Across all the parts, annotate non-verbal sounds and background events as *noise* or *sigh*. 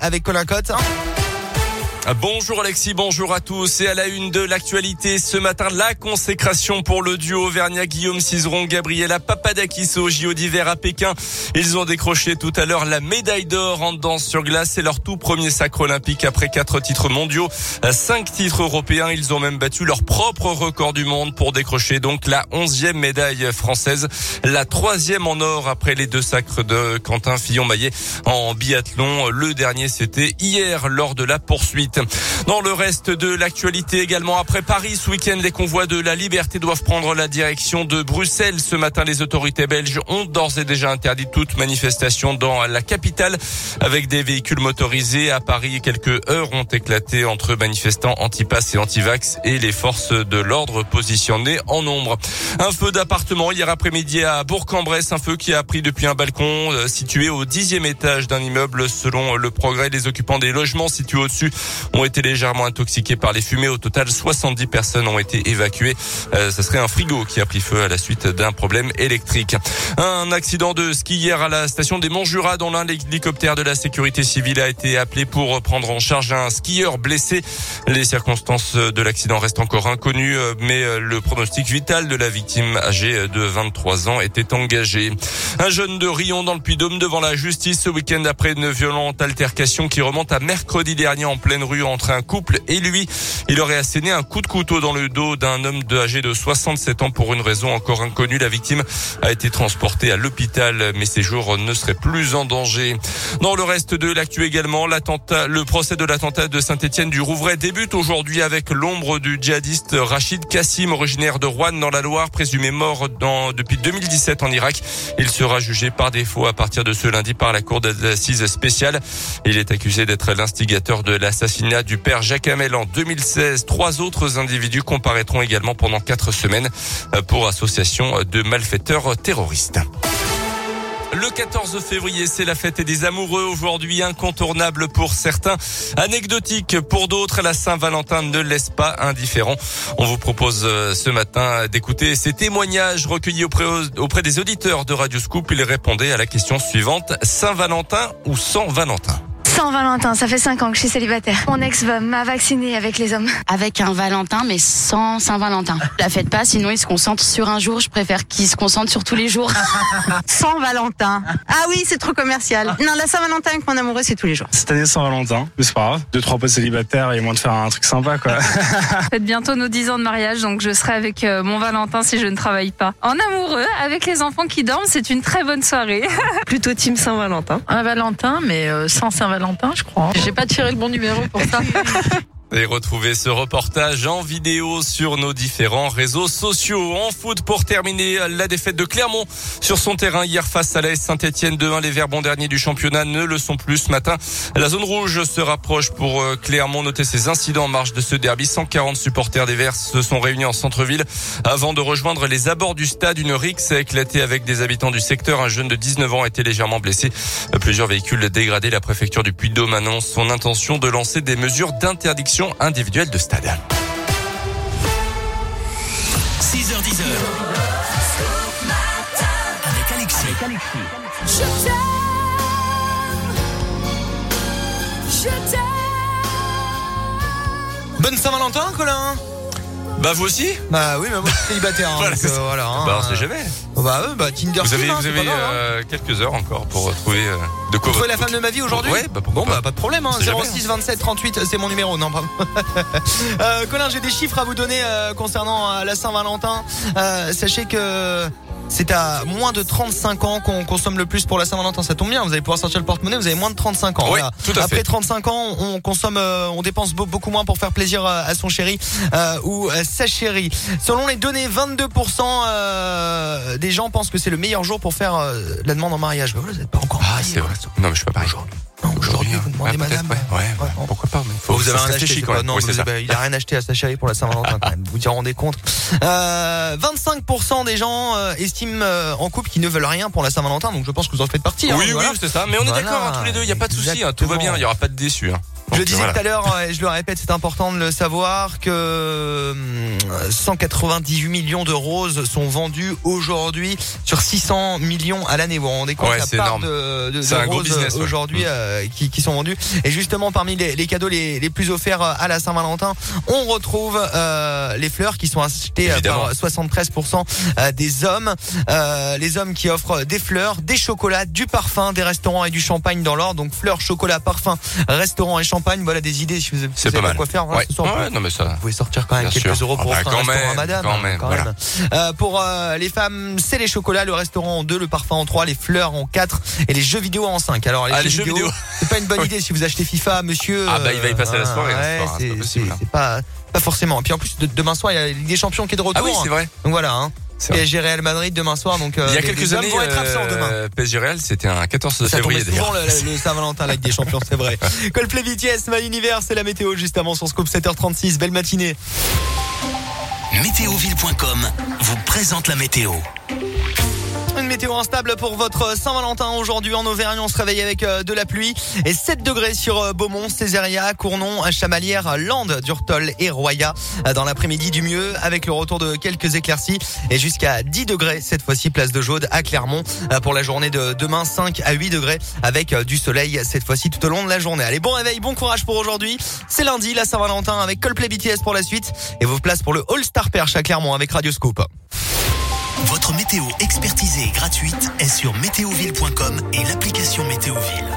avec Colin Cotte. Bonjour Alexis, bonjour à tous. Et à la une de l'actualité ce matin, la consécration pour le duo Auvergnat Guillaume Cizeron, Gabriela Papadakis au JO d'hiver à Pékin. Ils ont décroché tout à l'heure la médaille d'or en danse sur glace. C'est leur tout premier sacre olympique après quatre titres mondiaux, cinq titres européens. Ils ont même battu leur propre record du monde pour décrocher donc la onzième médaille française, la troisième en or après les deux sacres de Quentin Fillon-Maillet en biathlon. Le dernier, c'était hier lors de la poursuite. Dans le reste de l'actualité également, après Paris ce week-end, les convois de la liberté doivent prendre la direction de Bruxelles. Ce matin, les autorités belges ont d'ores et déjà interdit toute manifestation dans la capitale avec des véhicules motorisés. À Paris, quelques heures ont éclaté entre manifestants anti-pass et anti-vax et les forces de l'ordre positionnées en nombre. Un feu d'appartement hier après-midi à Bourg-en-Bresse, un feu qui a pris depuis un balcon euh, situé au dixième étage d'un immeuble. Selon le progrès, les occupants des logements situés au-dessus ont été légèrement intoxiqués par les fumées. Au total, 70 personnes ont été évacuées. Euh, ce serait un frigo qui a pris feu à la suite d'un problème électrique. Un accident de ski hier à la station des Montjura dont l'un hélicoptère de la sécurité civile a été appelé pour prendre en charge un skieur blessé. Les circonstances de l'accident restent encore inconnues, mais le pronostic vital de la victime âgée de 23 ans était engagé. Un jeune de Rion dans le Puy-Dôme devant la justice ce week-end après une violente altercation qui remonte à mercredi dernier en pleine rue entre un couple et lui. Il aurait asséné un coup de couteau dans le dos d'un homme âgé de 67 ans pour une raison encore inconnue. La victime a été transportée à l'hôpital, mais ses jours ne seraient plus en danger. Dans le reste de l'actu également, l'attentat, le procès de l'attentat de Saint-Étienne du Rouvray débute aujourd'hui avec l'ombre du djihadiste Rachid Kassim, originaire de Rouen dans la Loire, présumé mort dans, depuis 2017 en Irak. Il sera jugé par défaut à partir de ce lundi par la cour d'assises spéciale. Il est accusé d'être l'instigateur de l'assassinat du père Jacques Hamel en 2016. Trois autres individus comparaîtront également pendant quatre semaines pour association de malfaiteurs terroristes. Le 14 février, c'est la fête des amoureux. Aujourd'hui, incontournable pour certains, anecdotique pour d'autres. La Saint-Valentin ne laisse pas indifférent. On vous propose euh, ce matin d'écouter ces témoignages recueillis auprès, auprès des auditeurs de Radio Scoop. Ils répondaient à la question suivante. Saint-Valentin ou sans Valentin? Saint-Valentin, ça fait 5 ans que je suis célibataire. Mon ex m'a vacciné avec les hommes. Avec un Valentin, mais sans Saint-Valentin. *laughs* La fête pas, sinon il se concentre sur un jour. Je préfère qu'il se concentre sur tous les jours. *laughs* sans Valentin. Ah oui, c'est trop commercial. Non, la Saint-Valentin avec mon amoureux, c'est tous les jours. Cette année, Saint-Valentin, mais c'est pas grave. Deux, trois potes célibataires et moins de faire un truc sympa, quoi. *laughs* Faites bientôt nos 10 ans de mariage, donc je serai avec euh, mon Valentin si je ne travaille pas. En amoureux, avec les enfants qui dorment, c'est une très bonne soirée. Plutôt team Saint-Valentin. Un Valentin, mais euh, sans Saint-Valentin je crois. J'ai pas tiré le bon numéro pour ça. *laughs* Et retrouvez ce reportage en vidéo sur nos différents réseaux sociaux. En foot, pour terminer, la défaite de Clermont sur son terrain hier face à l'AS Saint-Etienne 2-1. Les Verbons derniers du championnat ne le sont plus ce matin. La zone rouge se rapproche pour euh, Clermont. Notez ces incidents en marge de ce derby. 140 supporters des Verts se sont réunis en centre-ville avant de rejoindre les abords du stade. Une rixe a éclaté avec des habitants du secteur. Un jeune de 19 ans a été légèrement blessé. Plusieurs véhicules dégradés. La préfecture du Puy-de-Dôme annonce son intention de lancer des mesures d'interdiction individuelle de stade. 6h10 avec Alexis. Avec Alexis. Je t'aime. Je t'aime. Bonne Saint-Valentin, Colin Bah vous aussi Bah oui, mais moi je suis célibataire. hein, *laughs* Voilà, donc, euh, voilà. hein. Bah on sait jamais. Bah, euh, bah Tinder. Vous avez, Swim, hein, vous c'est avez mal, hein. euh, quelques heures encore pour trouver euh, de quoi Trouver la votre- femme de ma vie aujourd'hui Ouais, bah pourquoi Bon bah pas de problème hein. On sait jamais, 06 27 38 c'est mon numéro non pardon. *laughs* euh, Colin j'ai des chiffres à vous donner euh, concernant euh, la Saint-Valentin Euh, Sachez que c'est à moins de 35 ans qu'on consomme le plus pour la Saint-Valentin. Ça tombe bien, vous allez pouvoir sortir le porte-monnaie, vous avez moins de 35 ans. Oui, tout à Après fait. 35 ans, on consomme, euh, on dépense beau- beaucoup moins pour faire plaisir euh, à son chéri euh, ou euh, sa chérie. Selon les données, 22% euh, des gens pensent que c'est le meilleur jour pour faire la demande en mariage. Mais vous n'êtes pas encore Ah marié, c'est vrai. Non mais je peux pas. Non, aujourd'hui, vous demandez Ouais, madame. Ouais, ouais, vous avez rien acheté, quand même. non, Oui, vous il a rien acheté à sa chérie pour la Saint-Valentin quand même. Vous vous en rendez compte euh, 25% des gens euh, estiment euh, en couple qu'ils ne veulent rien pour la Saint-Valentin, donc je pense que vous en faites partie. hein, Oui, voilà. oui, c'est ça. Mais on est d'accord hein, tous les deux. Il y a pas de souci. hein, tout va bien. Il y aura pas de déçus. Je disais voilà. tout à l'heure, et je le répète, c'est important de le savoir, que hum, 198 millions de roses sont vendues aujourd'hui sur 600 millions à l'année. Vous vous rendez compte Ouais, la c'est part énorme. de, de, C'est de roses ouais. aujourd'hui Mm. euh, qui, qui sont vendus. Et justement, parmi les, les cadeaux les, les plus offerts euh, à la Saint-Valentin, on retrouve euh, les fleurs qui sont achetées euh, Évidemment. par 73% euh, des hommes. Euh, les hommes qui offrent des fleurs, des chocolats, du parfum, des restaurants et du champagne dans l'ordre. Donc fleurs, chocolat, parfum, restaurant et champagne. Voilà des idées si vous, vous pas savez mal. quoi faire. Voilà, Ouais. ce soir, Ouais, non mais ça. vous pouvez sortir quand même Bien quelques sûr. euros pour Ah bah, offrir un quand restaurant à même, madame. quand même, voilà. Euh, pour euh, les femmes, c'est les chocolats, le restaurant en deux, le parfum en trois, les fleurs en quatre et les jeux vidéo en cinq. Alors les, Ah, jeux, les jeux vidéo, vidéo. c'est pas une bonne *laughs* idée si vous achetez FIFA, monsieur. Ah, bah, il va y passer la soirée, hein, hein, c'est pas pas pas forcément. Et puis en plus de- demain soir, il y a des Champions qui est de retour. Ah oui, c'est vrai. Donc voilà. Hein. C'est. PSG Real Madrid demain soir. Donc euh, Il y a les- quelques les hommes années, vont être absents euh, demain. PSG Real, c'était un 14 Ça février tombait souvent le, le Saint-Valentin, la Ligue des Champions, c'est vrai. *laughs* Coldplay BTS, My Univers, c'est la météo juste avant son scope 7h36. Belle matinée. Météoville.com vous présente la météo. Météo instable pour votre Saint-Valentin aujourd'hui en Auvergne. On se réveille avec euh, de la pluie et 7 degrés sur euh, Beaumont, Césaria, Cournon, Chamalières, Landes, Durtol et Roya. Euh, Dans l'après-midi du mieux avec le retour de quelques éclaircies et jusqu'à 10 degrés cette fois-ci place de Jaude à Clermont pour la journée de demain 5 à 8 degrés avec du soleil cette fois-ci tout au long de la journée. Allez, bon réveil, bon courage pour aujourd'hui. C'est lundi, la Saint-Valentin avec Coldplay BTS pour la suite et vos places pour le All-Star Perche à Clermont avec Radio Scoop. Votre météo expertisée et gratuite est sur météoville.com et l'application Météoville.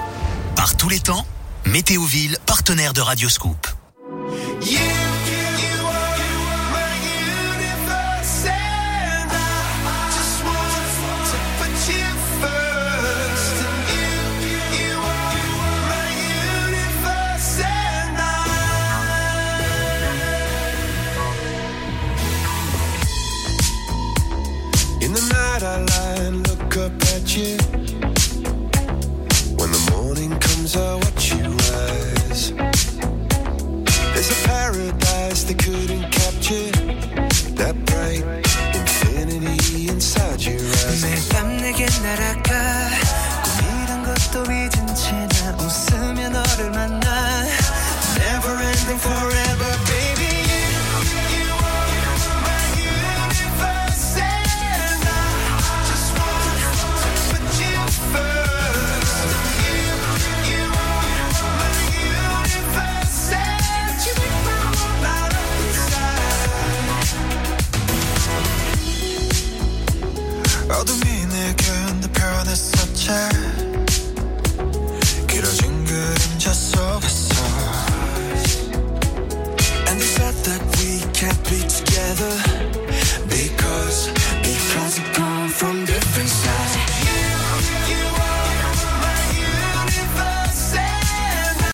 Par tous les temps, Météoville, partenaire de Radioscoop.